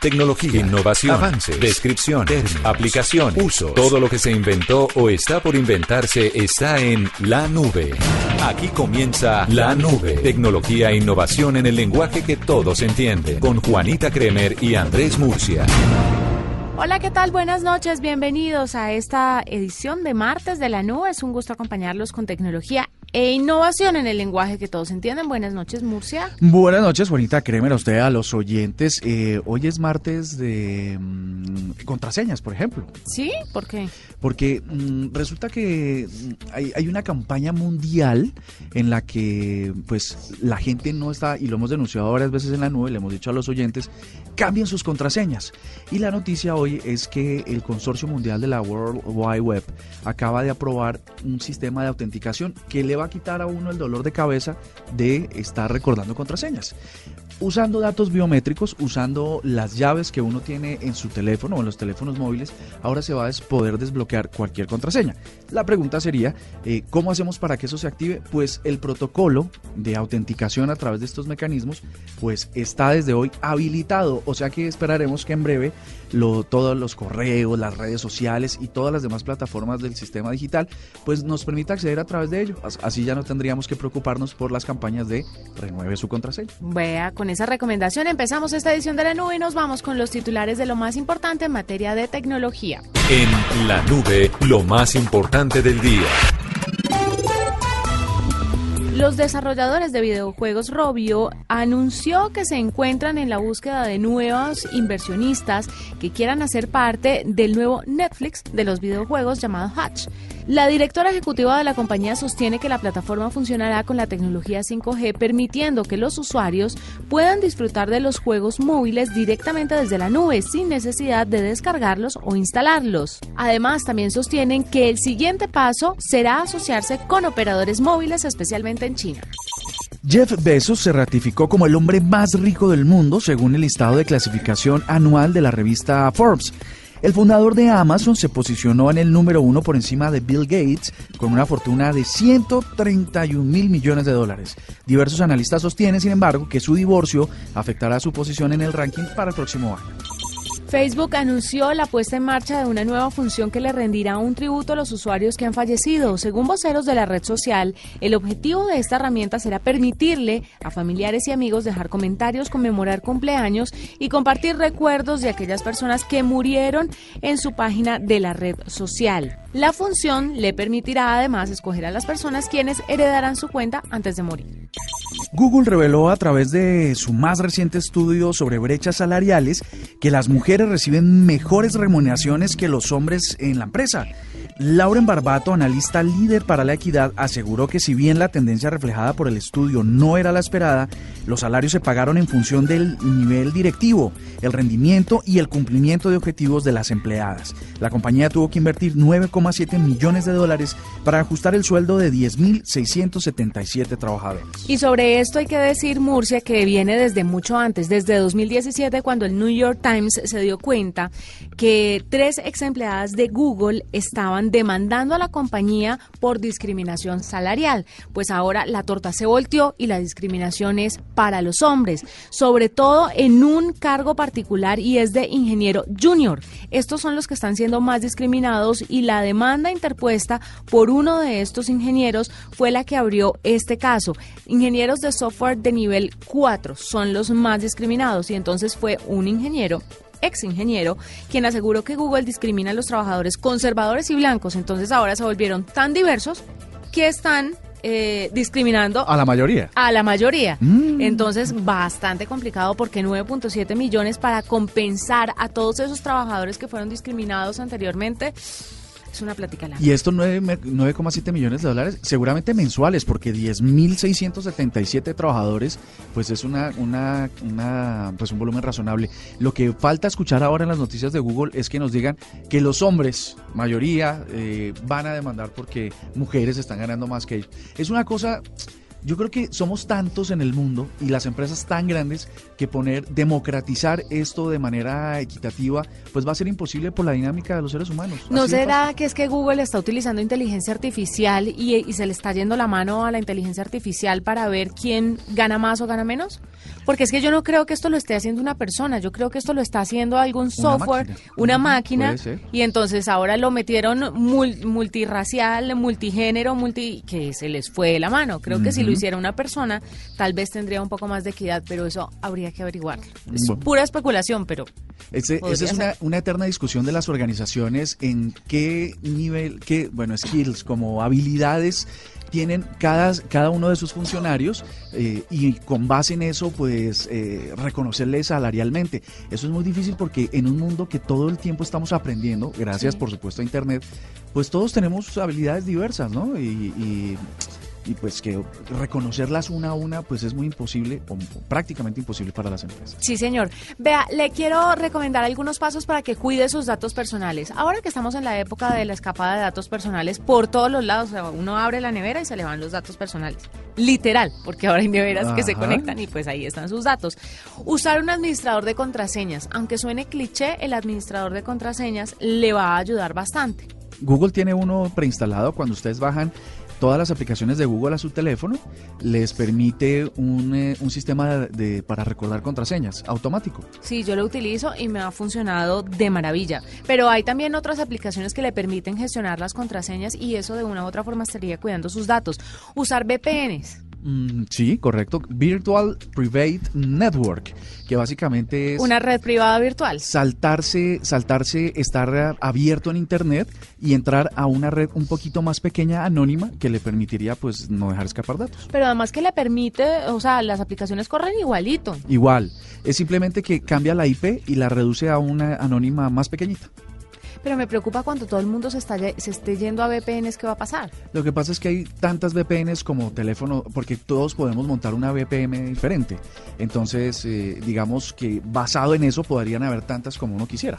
Tecnología, innovación, avance, descripción, aplicación, uso. Todo lo que se inventó o está por inventarse está en la nube. Aquí comienza La Nube. Tecnología e innovación en el lenguaje que todos entienden. Con Juanita Kremer y Andrés Murcia. Hola, ¿qué tal? Buenas noches, bienvenidos a esta edición de martes de la nube. Es un gusto acompañarlos con tecnología e innovación en el lenguaje que todos entienden. Buenas noches, Murcia. Buenas noches, Juanita Kremer, a usted, a los oyentes. Eh, hoy es martes de mm, contraseñas, por ejemplo. ¿Sí? ¿Por qué? Porque mm, resulta que mm, hay, hay, una campaña mundial en la que pues la gente no está, y lo hemos denunciado varias veces en la nube, le hemos dicho a los oyentes, cambien sus contraseñas. Y la noticia hoy es que el Consorcio Mundial de la World Wide Web acaba de aprobar un sistema de autenticación que le va a quitar a uno el dolor de cabeza de estar recordando contraseñas. Usando datos biométricos, usando las llaves que uno tiene en su teléfono o en los teléfonos móviles, ahora se va a poder desbloquear cualquier contraseña. La pregunta sería, eh, ¿cómo hacemos para que eso se active? Pues el protocolo de autenticación a través de estos mecanismos, pues está desde hoy habilitado, o sea que esperaremos que en breve todos los correos, las redes sociales y todas las demás plataformas del sistema digital, pues nos permita acceder a través de ello. Así ya no tendríamos que preocuparnos por las campañas de renueve su contraseña. Vea, con esa recomendación empezamos esta edición de la nube y nos vamos con los titulares de lo más importante en materia de tecnología. En la nube, lo más importante del día. Los desarrolladores de videojuegos Robio anunció que se encuentran en la búsqueda de nuevos inversionistas que quieran hacer parte del nuevo Netflix de los videojuegos llamado Hatch. La directora ejecutiva de la compañía sostiene que la plataforma funcionará con la tecnología 5G, permitiendo que los usuarios puedan disfrutar de los juegos móviles directamente desde la nube, sin necesidad de descargarlos o instalarlos. Además, también sostienen que el siguiente paso será asociarse con operadores móviles, especialmente en China. Jeff Bezos se ratificó como el hombre más rico del mundo según el listado de clasificación anual de la revista Forbes. El fundador de Amazon se posicionó en el número uno por encima de Bill Gates con una fortuna de 131 mil millones de dólares. Diversos analistas sostienen, sin embargo, que su divorcio afectará su posición en el ranking para el próximo año. Facebook anunció la puesta en marcha de una nueva función que le rendirá un tributo a los usuarios que han fallecido. Según voceros de la red social, el objetivo de esta herramienta será permitirle a familiares y amigos dejar comentarios, conmemorar cumpleaños y compartir recuerdos de aquellas personas que murieron en su página de la red social. La función le permitirá además escoger a las personas quienes heredarán su cuenta antes de morir. Google reveló a través de su más reciente estudio sobre brechas salariales que las mujeres reciben mejores remuneraciones que los hombres en la empresa. Lauren Barbato, analista líder para la equidad, aseguró que si bien la tendencia reflejada por el estudio no era la esperada, los salarios se pagaron en función del nivel directivo, el rendimiento y el cumplimiento de objetivos de las empleadas. La compañía tuvo que invertir 9,7 millones de dólares para ajustar el sueldo de 10.677 trabajadores. Y sobre esto hay que decir, Murcia, que viene desde mucho antes, desde 2017, cuando el New York Times se dio cuenta que tres ex empleadas de Google estaban demandando a la compañía por discriminación salarial. Pues ahora la torta se volteó y la discriminación es para los hombres, sobre todo en un cargo particular y es de ingeniero junior. Estos son los que están siendo más discriminados y la demanda interpuesta por uno de estos ingenieros fue la que abrió este caso. Ingenieros de software de nivel 4 son los más discriminados y entonces fue un ingeniero ex ingeniero, quien aseguró que Google discrimina a los trabajadores conservadores y blancos. Entonces ahora se volvieron tan diversos que están eh, discriminando a la mayoría. A la mayoría. Mm. Entonces, bastante complicado porque 9.7 millones para compensar a todos esos trabajadores que fueron discriminados anteriormente es una plática larga. Y estos 9,7 millones de dólares, seguramente mensuales, porque 10.677 trabajadores, pues es una, una, una, pues un volumen razonable. Lo que falta escuchar ahora en las noticias de Google es que nos digan que los hombres, mayoría, eh, van a demandar porque mujeres están ganando más que ellos. Es una cosa yo creo que somos tantos en el mundo y las empresas tan grandes que poner, democratizar esto de manera equitativa, pues va a ser imposible por la dinámica de los seres humanos. ¿No será que es que Google está utilizando inteligencia artificial y, y se le está yendo la mano a la inteligencia artificial para ver quién gana más o gana menos? Porque es que yo no creo que esto lo esté haciendo una persona, yo creo que esto lo está haciendo algún software, una máquina, y entonces ahora lo metieron multirracial, multigénero, multi que se les fue de la mano. Creo que si lo hiciera una persona, tal vez tendría un poco más de equidad, pero eso habría que averiguar. Es pura especulación, pero... esa es una, una, eterna discusión de las organizaciones en qué nivel, qué, bueno, skills, como habilidades tienen cada, cada uno de sus funcionarios eh, y con base en eso, pues eh, reconocerles salarialmente. Eso es muy difícil porque en un mundo que todo el tiempo estamos aprendiendo, gracias por supuesto a Internet, pues todos tenemos habilidades diversas, ¿no? y y pues que reconocerlas una a una pues es muy imposible o prácticamente imposible para las empresas. Sí, señor. Vea, le quiero recomendar algunos pasos para que cuide sus datos personales. Ahora que estamos en la época de la escapada de datos personales por todos los lados, uno abre la nevera y se le van los datos personales. Literal, porque ahora hay neveras que se conectan y pues ahí están sus datos. Usar un administrador de contraseñas, aunque suene cliché, el administrador de contraseñas le va a ayudar bastante. Google tiene uno preinstalado cuando ustedes bajan todas las aplicaciones de Google a su teléfono, les permite un, eh, un sistema de, para recordar contraseñas automático. Sí, yo lo utilizo y me ha funcionado de maravilla. Pero hay también otras aplicaciones que le permiten gestionar las contraseñas y eso de una u otra forma estaría cuidando sus datos. Usar VPNs. Mm, sí, correcto. Virtual Private Network, que básicamente es... Una red privada virtual. Saltarse, saltarse, estar abierto en Internet y entrar a una red un poquito más pequeña, anónima, que le permitiría pues no dejar escapar datos. Pero además que le permite, o sea, las aplicaciones corren igualito. Igual. Es simplemente que cambia la IP y la reduce a una anónima más pequeñita. Pero me preocupa cuando todo el mundo se, está, se esté yendo a VPNs, ¿qué va a pasar? Lo que pasa es que hay tantas VPNs como teléfono, porque todos podemos montar una VPN diferente. Entonces, eh, digamos que basado en eso podrían haber tantas como uno quisiera.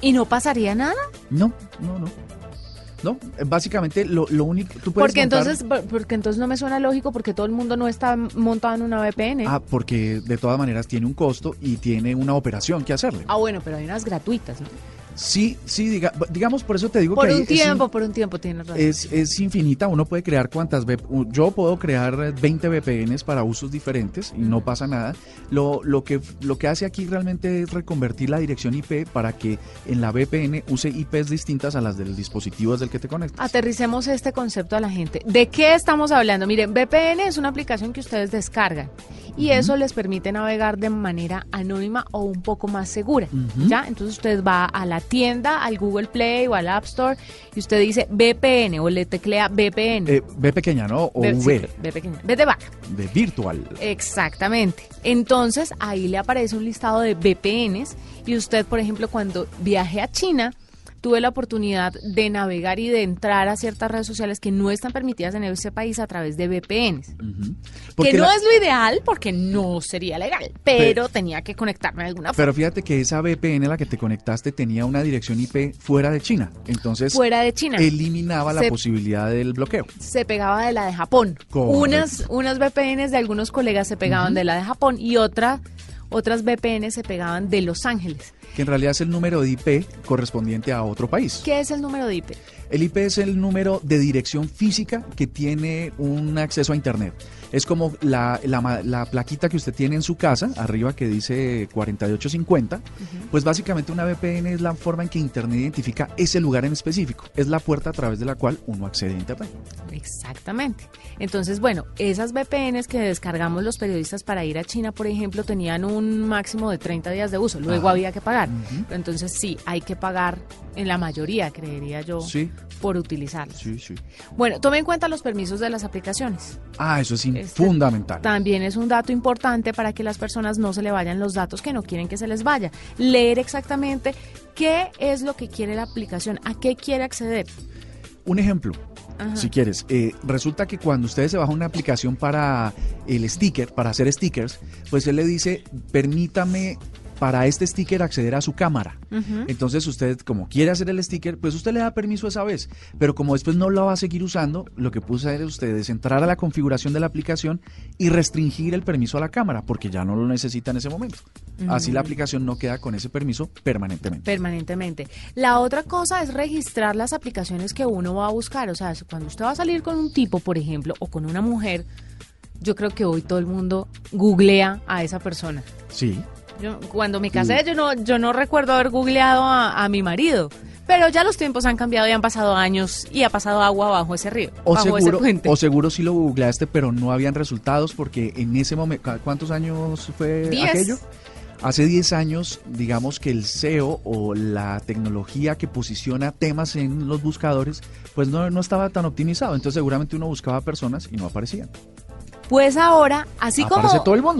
¿Y no pasaría nada? No, no, no. No, básicamente lo, único tú puedes porque entonces porque entonces no me suena lógico porque todo el mundo no está montado en una VPN. Ah, porque de todas maneras tiene un costo y tiene una operación que hacerle. Ah, bueno, pero hay unas gratuitas, ¿no? Sí, sí, diga, digamos, por eso te digo que... Por un tiempo, por un tiempo tienes razón. Es, es infinita, uno puede crear cuantas... Yo puedo crear 20 VPNs para usos diferentes y no pasa nada. Lo, lo, que, lo que hace aquí realmente es reconvertir la dirección IP para que en la VPN use IPs distintas a las del dispositivo del que te conectas. Aterricemos este concepto a la gente. ¿De qué estamos hablando? Miren, VPN es una aplicación que ustedes descargan y eso les permite navegar de manera anónima o un poco más segura. ¿Ya? Entonces usted va a la tienda, al Google Play o al App Store y usted dice VPN o le teclea VPN. Eh, pequeña, ¿no? O v. v pequeña. V de vaca. De virtual. Exactamente. Entonces ahí le aparece un listado de VPNs y usted, por ejemplo, cuando viaje a China, tuve la oportunidad de navegar y de entrar a ciertas redes sociales que no están permitidas en ese país a través de VPNs. Que no es lo ideal porque no sería legal, pero, tenía que conectarme de alguna forma. Pero fíjate que esa VPN a la que te conectaste tenía una dirección IP fuera de China. Entonces, fuera de China. eliminaba la posibilidad del bloqueo. Se pegaba de la de Japón. Unas, unas VPNs de algunos colegas se pegaban de la de Japón y otra, otras VPNs se pegaban de Los Ángeles que en realidad es el número de IP correspondiente a otro país. ¿Qué es el número de IP? El IP es el número de dirección física que tiene un acceso a Internet. Es como la, la, plaquita que usted tiene en su casa, arriba que dice 4850. Pues básicamente una VPN es la forma en que Internet identifica ese lugar en específico. Es la puerta a través de la cual uno accede a Internet. Exactamente. Entonces, bueno, esas VPNs que descargamos los periodistas para ir a China, por ejemplo, tenían un máximo de 30 días de uso. Luego había que pagar. Entonces, sí, hay que pagar en la mayoría, creería yo, por utilizarlas. Sí, sí. Bueno, tome en cuenta los permisos de las aplicaciones. Ah, eso es este fundamental. También es un dato importante para que las personas no se le vayan los datos que no quieren que se les vaya. Leer exactamente qué es lo que quiere la aplicación, a qué quiere acceder. Un ejemplo, si quieres. Eh, resulta que cuando ustedes se bajan una aplicación para el sticker, para hacer stickers, pues él le dice, permítame para este sticker acceder a su cámara. Entonces usted, como quiere hacer el sticker, pues usted le da permiso esa vez. Pero como después no lo va a seguir usando, lo que puede hacer usted es entrar a la configuración de la aplicación y restringir el permiso a la cámara, porque ya no lo necesita en ese momento. Así la aplicación no queda con ese permiso permanentemente. Permanentemente. La otra cosa es registrar las aplicaciones que uno va a buscar. O sea, cuando usted va a salir con un tipo, por ejemplo, o con una mujer, yo creo que hoy todo el mundo googlea a esa persona. Sí. Yo, cuando me casé, yo no, yo no recuerdo haber googleado a, mi marido. Pero ya los tiempos han cambiado y han pasado años y ha pasado agua bajo ese río. O, seguro, o seguro sí lo googleaste, pero no habían resultados porque en ese momento, ¿cuántos años fue aquello? Hace 10 años, digamos que el SEO o la tecnología que posiciona temas en los buscadores, pues no, no estaba tan optimizado. Entonces seguramente uno buscaba personas y no aparecían. Pues ahora, así como,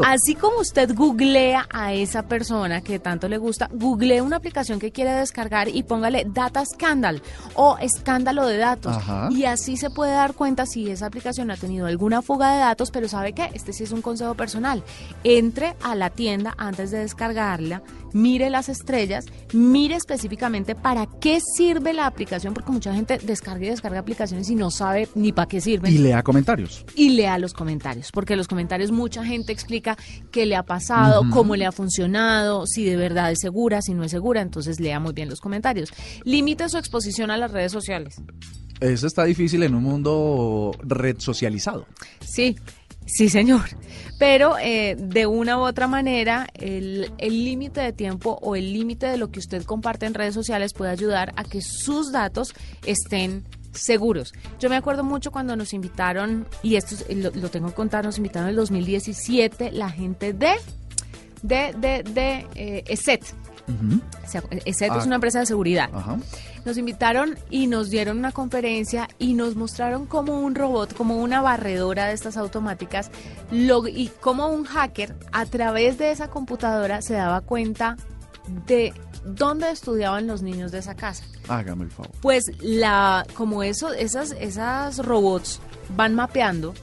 así como usted googlea a esa persona que tanto le gusta, googlee una aplicación que quiere descargar y póngale Data Scandal o escándalo de datos. Y así se puede dar cuenta si esa aplicación ha tenido alguna fuga de datos, pero ¿sabe qué? Este sí es un consejo personal. Entre a la tienda antes de descargarla, mire las estrellas, mire específicamente para qué sirve la aplicación, porque mucha gente descarga y descarga aplicaciones y no sabe ni para qué sirven. Y lea comentarios. Y lea los comentarios porque los comentarios mucha gente explica qué le ha pasado, cómo le ha funcionado, si de verdad es segura, si no es segura, entonces lea muy bien los comentarios. Limite su exposición a las redes sociales. Eso está difícil en un mundo red socializado. Sí, Sí, señor. Pero eh, de una u otra manera, el límite de tiempo o el límite de lo que usted comparte en redes sociales puede ayudar a que sus datos estén seguros. Yo me acuerdo mucho cuando nos invitaron, y esto lo, tengo que contar, nos invitaron en el 2017 la gente de, de, de, de eh, ESET. ESET es ah. una empresa de seguridad. Nos invitaron y nos dieron una conferencia y nos mostraron como un robot, como una barredora de estas automáticas, y como un hacker a través de esa computadora se daba cuenta de dónde estudiaban los niños de esa casa. Hágame el favor. Pues la, como eso, esas, esas robots van mapeando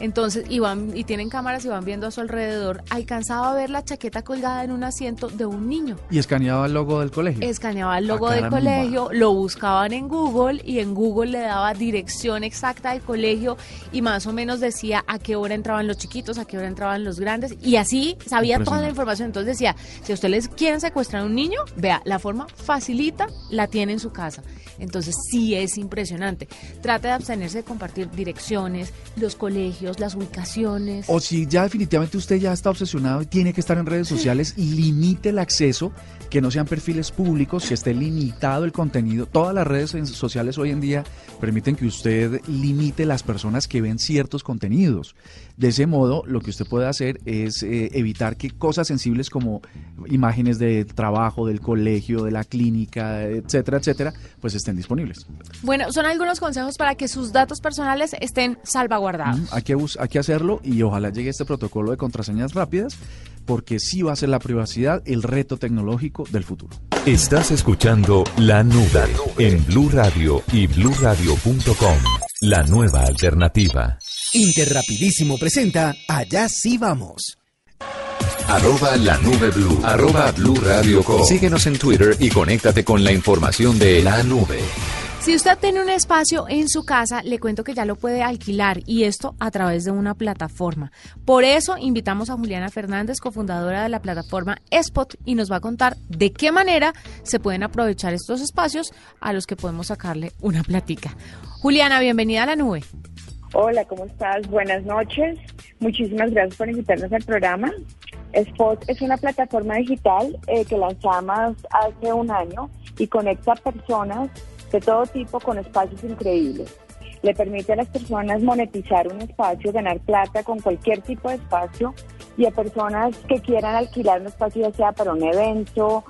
entonces, y, y tienen cámaras y van viendo a su alrededor, alcanzaba a ver la chaqueta colgada en un asiento de un niño. ¿Y escaneaba el logo del colegio? Escaneaba el logo ah, del colegio, lo buscaban en Google y en Google le daba dirección exacta del colegio y más o menos decía a qué hora entraban los chiquitos, a qué hora entraban los grandes y así sabía toda la información. Entonces decía, si a usted les quieren secuestrar a un niño, vea, la forma facilita la tiene en su casa. Entonces sí es impresionante. Trate de abstenerse de compartir direcciones, los colegios, las ubicaciones. O si ya definitivamente usted ya está obsesionado y tiene que estar en redes sociales, limite el acceso, que no sean perfiles públicos, que esté limitado el contenido. Todas las redes sociales hoy en día permiten que usted limite las personas que ven ciertos contenidos. De ese modo, lo que usted puede hacer es eh, evitar que cosas sensibles como imágenes de trabajo, del colegio, de la clínica, etcétera, etcétera, pues estén disponibles. Bueno, son algunos consejos para que sus datos personales estén salvaguardados. hay, que, hay que hacerlo y ojalá llegue este protocolo de contraseñas rápidas porque sí va a ser la privacidad el reto tecnológico del futuro. Estás escuchando La Nube en Blue Radio y bluradio.com, la nueva alternativa. Interrapidísimo presenta Allá sí vamos. Arroba la nube blue. Arroba blue radio Síguenos en Twitter y conéctate con la información de la nube. Si usted tiene un espacio en su casa, le cuento que ya lo puede alquilar y esto a través de una plataforma. Por eso invitamos a Juliana Fernández, cofundadora de la plataforma Spot, y nos va a contar de qué manera se pueden aprovechar estos espacios a los que podemos sacarle una platica. Juliana, bienvenida a la nube. Hola, ¿cómo estás? Buenas noches. Muchísimas gracias por invitarnos al programa. Spot es una plataforma digital eh, que lanzamos hace un año y conecta personas de todo tipo con espacios increíbles. Le permite a las personas monetizar un espacio, ganar plata con cualquier tipo de espacio y a personas que quieran alquilar un espacio ya sea para un evento,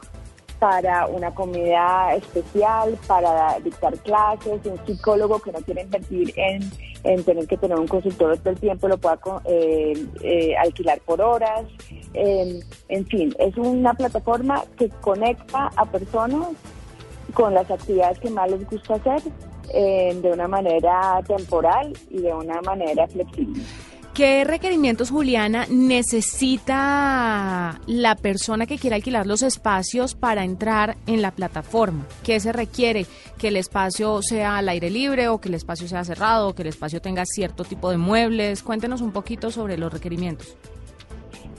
para una comida especial, para dictar clases, un psicólogo que no quiere invertir en, tener que tener un consultor todo el tiempo, lo pueda eh, eh, alquilar por horas. en fin, es una plataforma que conecta a personas con las actividades que más les gusta hacer eh, de una manera temporal y de una manera flexible. ¿Qué requerimientos, Juliana, necesita la persona que quiera alquilar los espacios para entrar en la plataforma? ¿Qué se requiere? ¿Que el espacio sea al aire libre o que el espacio sea cerrado o que el espacio tenga cierto tipo de muebles? Cuéntenos un poquito sobre los requerimientos.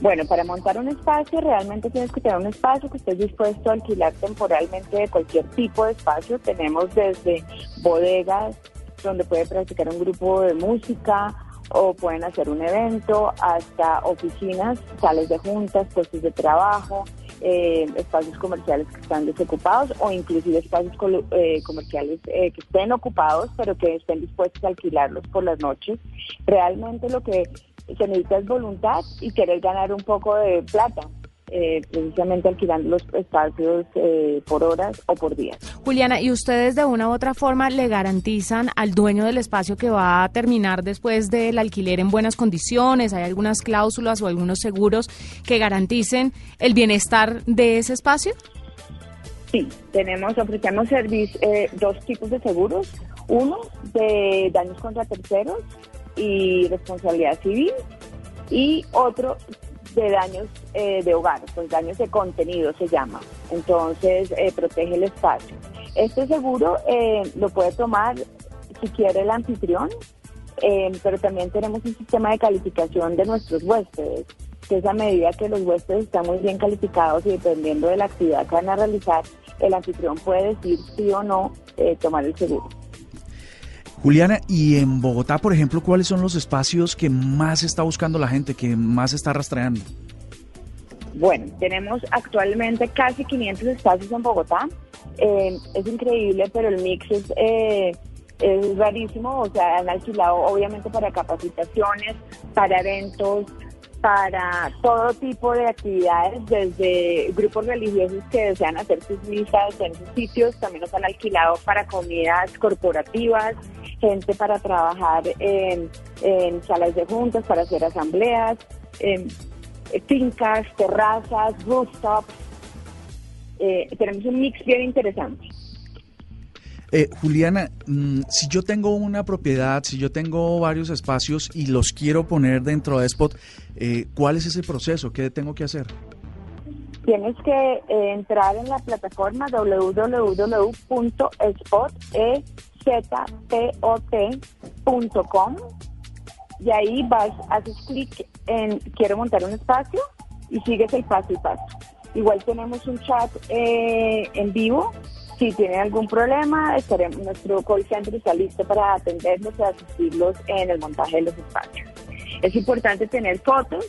Bueno, para montar un espacio realmente tienes que tener un espacio que estés dispuesto a alquilar temporalmente de cualquier tipo de espacio. Tenemos desde bodegas donde puede practicar un grupo de música, o pueden hacer un evento, hasta oficinas, sales de juntas, puestos de trabajo, eh, espacios comerciales que están desocupados o inclusive espacios eh, comerciales eh, que estén ocupados pero que estén dispuestos a alquilarlos por las noches. Realmente lo que se necesita es voluntad y querer ganar un poco de plata. Eh, precisamente alquilando los espacios eh, por horas o por días. Juliana, ¿y ustedes de una u otra forma le garantizan al dueño del espacio que va a terminar después del alquiler en buenas condiciones? ¿Hay algunas cláusulas o algunos seguros que garanticen el bienestar de ese espacio? Sí, tenemos, ofrecemos eh, dos tipos de seguros. Uno de daños contra terceros y responsabilidad civil y otro de daños eh, de hogar, pues daños de contenido se llama. Entonces, eh, protege el espacio. Este seguro eh, lo puede tomar si quiere el anfitrión, pero también tenemos un sistema de calificación de nuestros huéspedes, que es a medida que los huéspedes están muy bien calificados y dependiendo de la actividad que van a realizar, el anfitrión puede decir sí o no tomar el seguro. Juliana, y en Bogotá, por ejemplo, ¿cuáles son los espacios que más está buscando la gente, que más está rastreando? Bueno, tenemos actualmente casi 500 espacios en Bogotá. Eh, es increíble, pero el mix es, eh, rarísimo. O sea, han alquilado obviamente para capacitaciones, para eventos, para todo tipo de actividades, desde grupos religiosos que desean hacer sus misas en sus sitios, también nos han alquilado para comidas corporativas, gente para trabajar en, salas de juntas, para hacer asambleas, en fincas, terrazas, rooftops. Eh, tenemos un mix bien interesante. Eh, Juliana, mm, si yo tengo una propiedad, si yo tengo varios espacios y los quiero poner dentro de Spot, eh, ¿cuál es ese proceso? ¿Qué tengo que hacer? Tienes que eh, entrar en la plataforma www.spot.com y ahí vas, haces clic en quiero montar un espacio y sigues el paso y paso. Igual tenemos un chat en vivo si tienen algún problema, estaremos, nuestro call center está listo para atenderlos y asistirlos en el montaje de los espacios. Es importante tener fotos,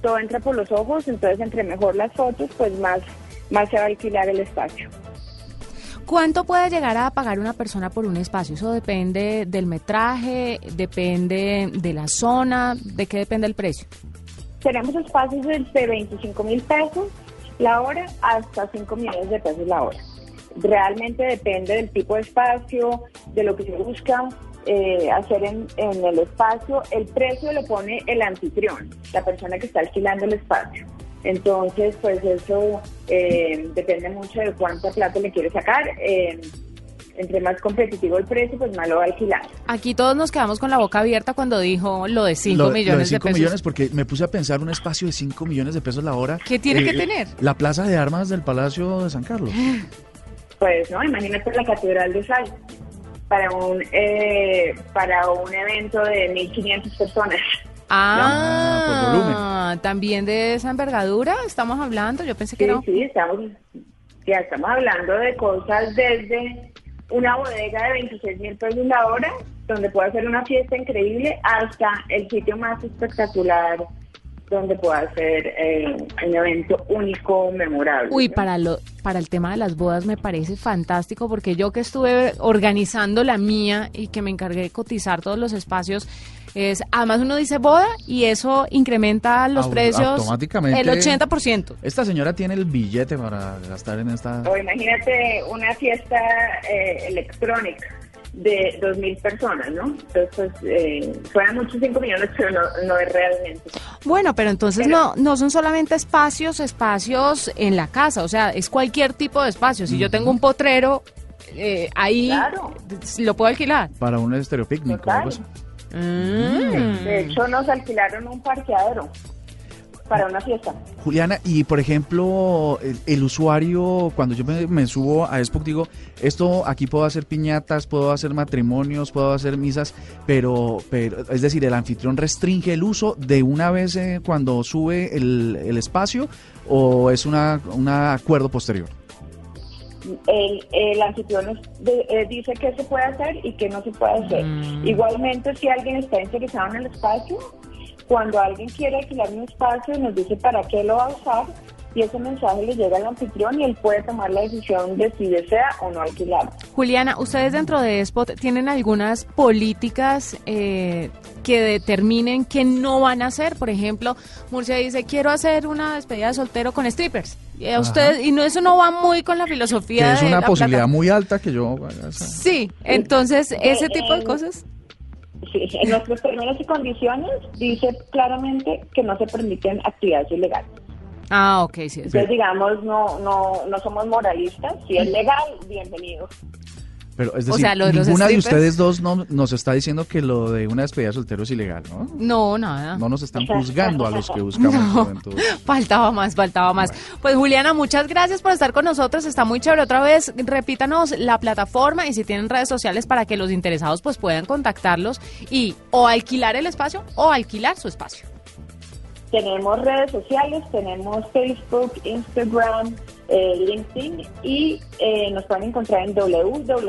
todo entra por los ojos, entonces entre mejor las fotos, pues más, más se va a alquilar el espacio. ¿Cuánto puede llegar a pagar una persona por un espacio? Eso depende del metraje, depende de la zona, ¿de qué depende el precio? Tenemos espacios desde 25 mil pesos la hora hasta 5 millones de pesos la hora realmente depende del tipo de espacio, de lo que se busca eh, hacer en, el espacio. El precio lo pone el anfitrión, la persona que está alquilando el espacio. Entonces, pues eso eh, depende mucho de cuánta plata le quiere sacar. Eh, entre más competitivo el precio, pues más lo va a alquilar. Aquí todos nos quedamos con la boca abierta cuando dijo lo de 5 millones lo de, 5 millones, porque me puse a pensar un espacio de 5 millones de pesos la hora. ¿Qué tiene que tener? La plaza de armas del Palacio de San Carlos. Pues no, imagínate la Catedral de Sal para un eh, para un evento de 1.500 personas. Ah, también de esa envergadura estamos hablando. Yo pensé que sí, no. Sí, estamos, ya estamos hablando de cosas desde una bodega de 26 mil pesos la hora, donde puede hacer una fiesta increíble, hasta el sitio más espectacular donde pueda ser eh, un evento único, memorable. Uy, para lo para el tema de las bodas me parece fantástico porque yo que estuve organizando la mía y que me encargué de cotizar todos los espacios es además uno dice boda y eso incrementa los precios automáticamente el 80%. Esta señora tiene el billete para gastar en esta O imagínate una fiesta eh, electrónica de 2.000 personas, ¿no? Entonces, pues, eh, fueran muchos 5 millones, pero no, es realmente. Bueno, pero entonces no no son solamente espacios, espacios en la casa, o sea, es cualquier tipo de espacio. Si yo tengo un potrero, eh, ahí lo puedo alquilar. Para un estereopicnic, Mm. De hecho, nos alquilaron un parqueadero para una fiesta. Juliana, y por ejemplo, el, el usuario, cuando yo me, me subo a Spock, digo, esto aquí puedo hacer piñatas, puedo hacer matrimonios, puedo hacer misas, pero, pero es decir, el anfitrión restringe el uso de una vez eh, cuando sube el, el espacio o es una, un acuerdo posterior. El, el anfitrión de- eh, dice qué se puede hacer y qué no se puede hacer. Mm. Igualmente, si alguien está interesado en el espacio, cuando alguien quiere alquilar un espacio, nos dice para qué lo va a usar y ese mensaje le llega al anfitrión y él puede tomar la decisión de si desea o no alquilar. Juliana, ustedes dentro de Spot tienen algunas políticas eh, que determinen qué no van a hacer. Por ejemplo, Murcia dice, quiero hacer una despedida de soltero con strippers. Y, a Ajá. usted, y no, eso no va muy con la Que filosofía es de una la posibilidad plata- muy alta que yo Sí, entonces ese tipo de eh, cosas. Sí, en nuestros términos y condiciones dice claramente que no se permiten actividades ilegales. Ah, ok, sí. es Entonces, digamos, no, no, no somos moralistas. Si es legal, bienvenido. Pero es O decir, sea, lo de los ninguna de ustedes dos no, nos está diciendo que lo de una despedida de soltero es ilegal, ¿no? No, nada. No nos están juzgando a los que buscamos No. juventud. Faltaba más, faltaba más. Pues Juliana, muchas gracias por estar con nosotros. Está muy chévere. Otra vez, repítanos la plataforma y si tienen redes sociales para que los interesados pues puedan contactarlos y o alquilar el espacio o alquilar su espacio. Tenemos redes sociales, tenemos Facebook, Instagram, eh, LinkedIn y eh, nos pueden encontrar en www.e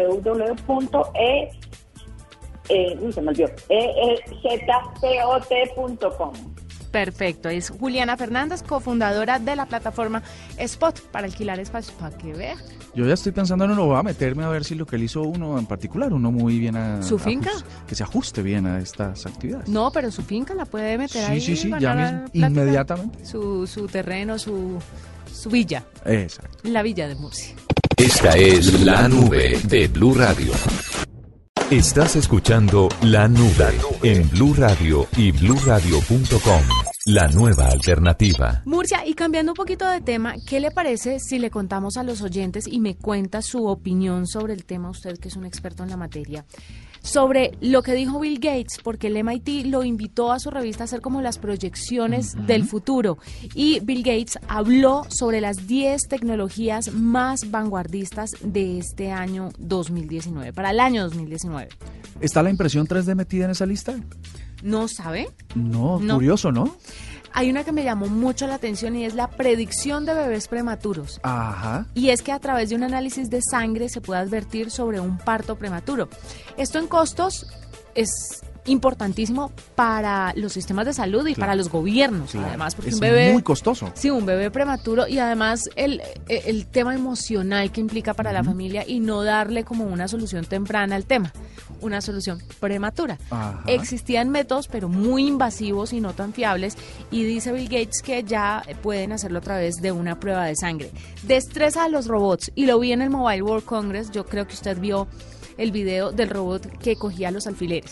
eh, se me olvidó. Perfecto. Es Juliana Fernández, cofundadora de la plataforma Spot para alquilar espacios. Para que vea. Yo ya estoy pensando en uno, voy a meterme a ver si lo que él hizo uno en particular, uno muy bien a... ¿Su finca? que se ajuste bien a estas actividades. No, pero su finca la puede meter Sí, ahí. sí, sí, ganar ya mismo, inmediatamente. Su, su terreno, su, su villa. Exacto. La villa de Murcia. Esta es la nube de Blue Radio. Estás escuchando la nube en Blue Radio y bluradio.com. La nueva alternativa. Murcia, y cambiando un poquito de tema, ¿qué le parece si le contamos a los oyentes y me cuenta su opinión sobre el tema, usted que es un experto en la materia, sobre lo que dijo Bill Gates, porque el MIT lo invitó a su revista a hacer como las proyecciones del futuro. Y Bill Gates habló sobre las 10 tecnologías más vanguardistas de este año 2019, para el año 2019. ¿Está la impresión 3D metida en esa lista? ¿No sabe? No, No. curioso, ¿no? Hay una que me llamó mucho la atención y es la predicción de bebés prematuros. Ajá. y es que a través de un análisis de sangre se puede advertir sobre un parto prematuro. Esto en costos es importantísimo para los sistemas de salud y Claro. para los gobiernos, Claro. además, porque es un bebé... muy costoso. Sí, un bebé prematuro y además el, el- tema emocional que implica para la familia y no darle como una solución temprana al tema, una solución prematura. Ajá. Existían métodos, pero muy invasivos y no tan fiables, y dice Bill Gates que ya pueden hacerlo a través de una prueba de sangre. Destreza a los robots, y lo vi en el Mobile World Congress, yo creo que usted vio el video del robot que cogía los alfileres,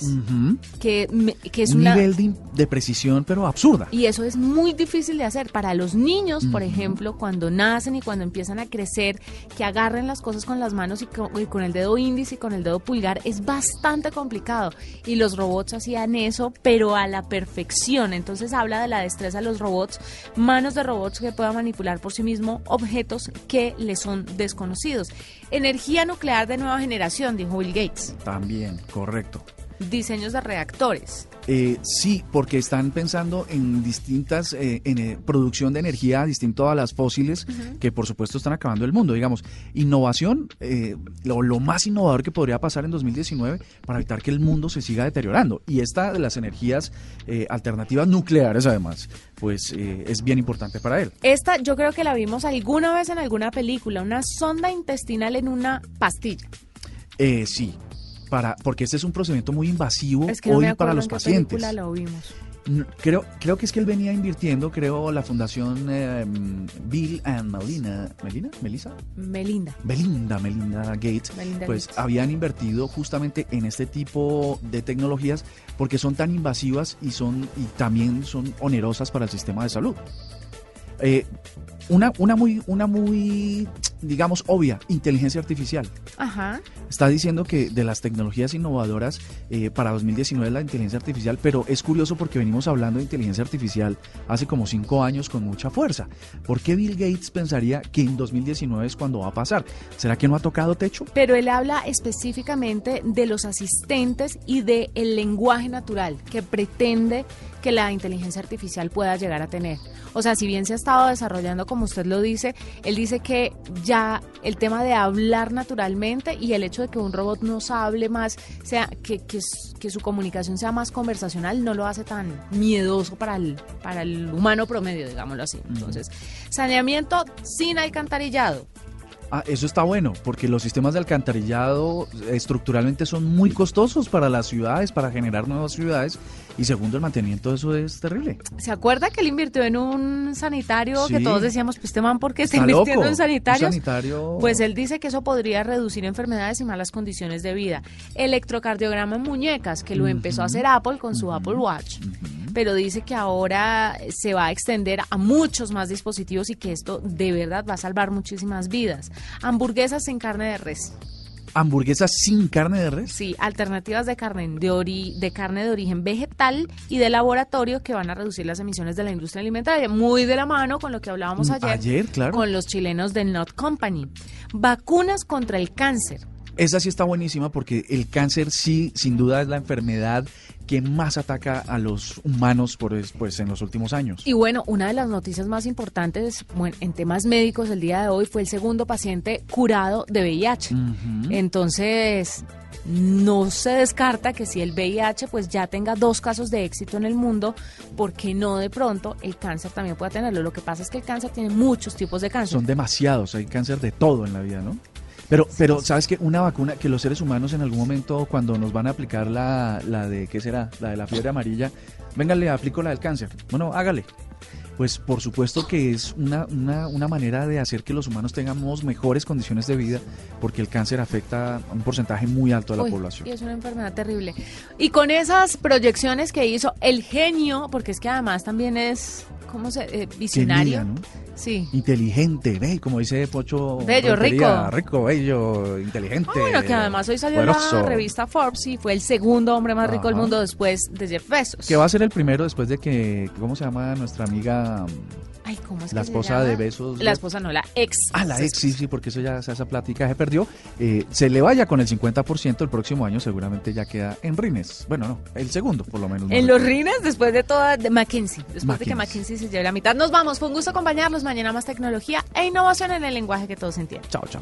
que, me- que es un una... nivel de, de precisión, pero absurda. Y eso es muy difícil de hacer. Para los niños, por ejemplo, cuando nacen y cuando empiezan a crecer, que agarren las cosas con las manos y con, y con el dedo índice y con el dedo pulgar, es bastante complicado. Y los robots hacían eso, pero a la perfección. Entonces habla de la destreza de los robots, manos de robots que puedan manipular por sí mismo objetos que les son desconocidos. Energía nuclear de nueva generación, dijo Bill Gates. También, correcto. Diseños de reactores. Eh, sí, porque están pensando en distintas, eh, en eh, producción de energía distinto a las fósiles, que por supuesto están acabando el mundo. Digamos, innovación, eh, lo, lo más innovador que podría pasar en 2019 para evitar que el mundo se siga deteriorando. Y esta de las energías alternativas nucleares, además, pues es bien importante para él. Esta yo creo que la vimos alguna vez en alguna película, una sonda intestinal en una pastilla. Eh, sí, para, porque este es un procedimiento muy invasivo Es que no hoy para los en pacientes. película lo vimos. N- Creo, creo que es que él venía invirtiendo, creo, la fundación eh, Bill and Melina, ¿Melina? ¿Melissa? Melinda. Melinda, Melinda Gates, Melinda pues Gates. habían invertido justamente en este tipo de tecnologías porque son tan invasivas y son y también son onerosas para el sistema de salud. Eh, una, una muy, una muy digamos, obvia, inteligencia artificial. Ajá. Está diciendo que de las tecnologías innovadoras eh, para 2019 es la inteligencia artificial, pero es curioso porque venimos hablando de inteligencia artificial hace como cinco años con mucha fuerza. ¿Por qué Bill Gates pensaría que en 2019 es cuando va a pasar? ¿Será que no ha tocado techo? Pero él habla específicamente de los asistentes y del el lenguaje natural que pretende que la inteligencia artificial pueda llegar a tener. O sea, si bien se ha estado desarrollando, como usted lo dice, él dice que ya el tema de hablar naturalmente y el hecho de que un robot nos hable más, sea que, que, que su comunicación sea más conversacional, no lo hace tan miedoso para el, para el humano promedio, digámoslo así. Entonces, saneamiento sin alcantarillado. Ah, eso está bueno, porque los sistemas de alcantarillado estructuralmente son muy costosos para las ciudades, para generar nuevas ciudades, y segundo, el mantenimiento de eso es terrible. ¿Se acuerda que él invirtió en un sanitario que todos decíamos, pues este man, ¿por qué está, Está invirtiendo loco. en sanitarios? Sanitario- Pues él dice que eso podría reducir enfermedades y malas condiciones de vida. Electrocardiograma en muñecas, que lo empezó a hacer Apple con su Apple Watch. Pero dice que ahora se va a extender a muchos más dispositivos y que esto de verdad va a salvar muchísimas vidas. Hamburguesas sin carne de res. Hamburguesas sin carne de res. Sí, alternativas de carne de, ori- de carne de origen vegetal y de laboratorio que van a reducir las emisiones de la industria alimentaria, muy de la mano con lo que hablábamos Mm, ayer, ayer, claro. con los chilenos de Not Company. Vacunas contra el cáncer. Esa sí está buenísima porque el cáncer sí, sin duda, es la enfermedad que más ataca a los humanos por, es- pues, en los últimos años. Y bueno, una de las noticias más importantes bueno, en temas médicos el día de hoy fue el segundo paciente curado de VIH. Entonces, no se descarta que si el VIH pues ya tenga dos casos de éxito en el mundo, porque no de pronto el cáncer también pueda tenerlo? Lo que pasa es que el cáncer tiene muchos tipos de cáncer. Son demasiados, hay cáncer de todo en la vida, ¿no? Pero, pero ¿sabes qué? Una vacuna que los seres humanos en algún momento, cuando nos van a aplicar la, la de, ¿qué será? La de la fiebre amarilla, venga, le aplico la del cáncer. Bueno, hágale. Pues por supuesto que es una, una, una manera de hacer que los humanos tengamos mejores condiciones de vida, porque el cáncer afecta a un porcentaje muy alto de la Uy, población. Y es una enfermedad terrible. Y con esas proyecciones que hizo el genio, porque es que además también es, ¿cómo se? eh, visionario. Sí. Inteligente, ve, como dice Pocho. Bello, Rentería, rico. Rico, bello, inteligente. Ah, bueno, que además hoy salió poderoso. la revista Forbes y fue el segundo hombre más rico del mundo después de Jeff Bezos. Que va a ser el primero después de que, ¿cómo se llama nuestra amiga? Ay, ¿cómo es La que esposa de Bezos. La esposa no, la ex. Ah, la ex, sí, sí, porque eso ya, esa plática se perdió. Eh, se le vaya con el 50% el próximo año, seguramente ya queda en rines. Bueno, no, el segundo por lo menos. no En los rines, después de toda, de McKinsey, después de que. McKinsey se lleve la mitad. Nos vamos, fue un gusto acompañarlos. Mañana más tecnología e innovación en el lenguaje que todos entienden. Chao, chao.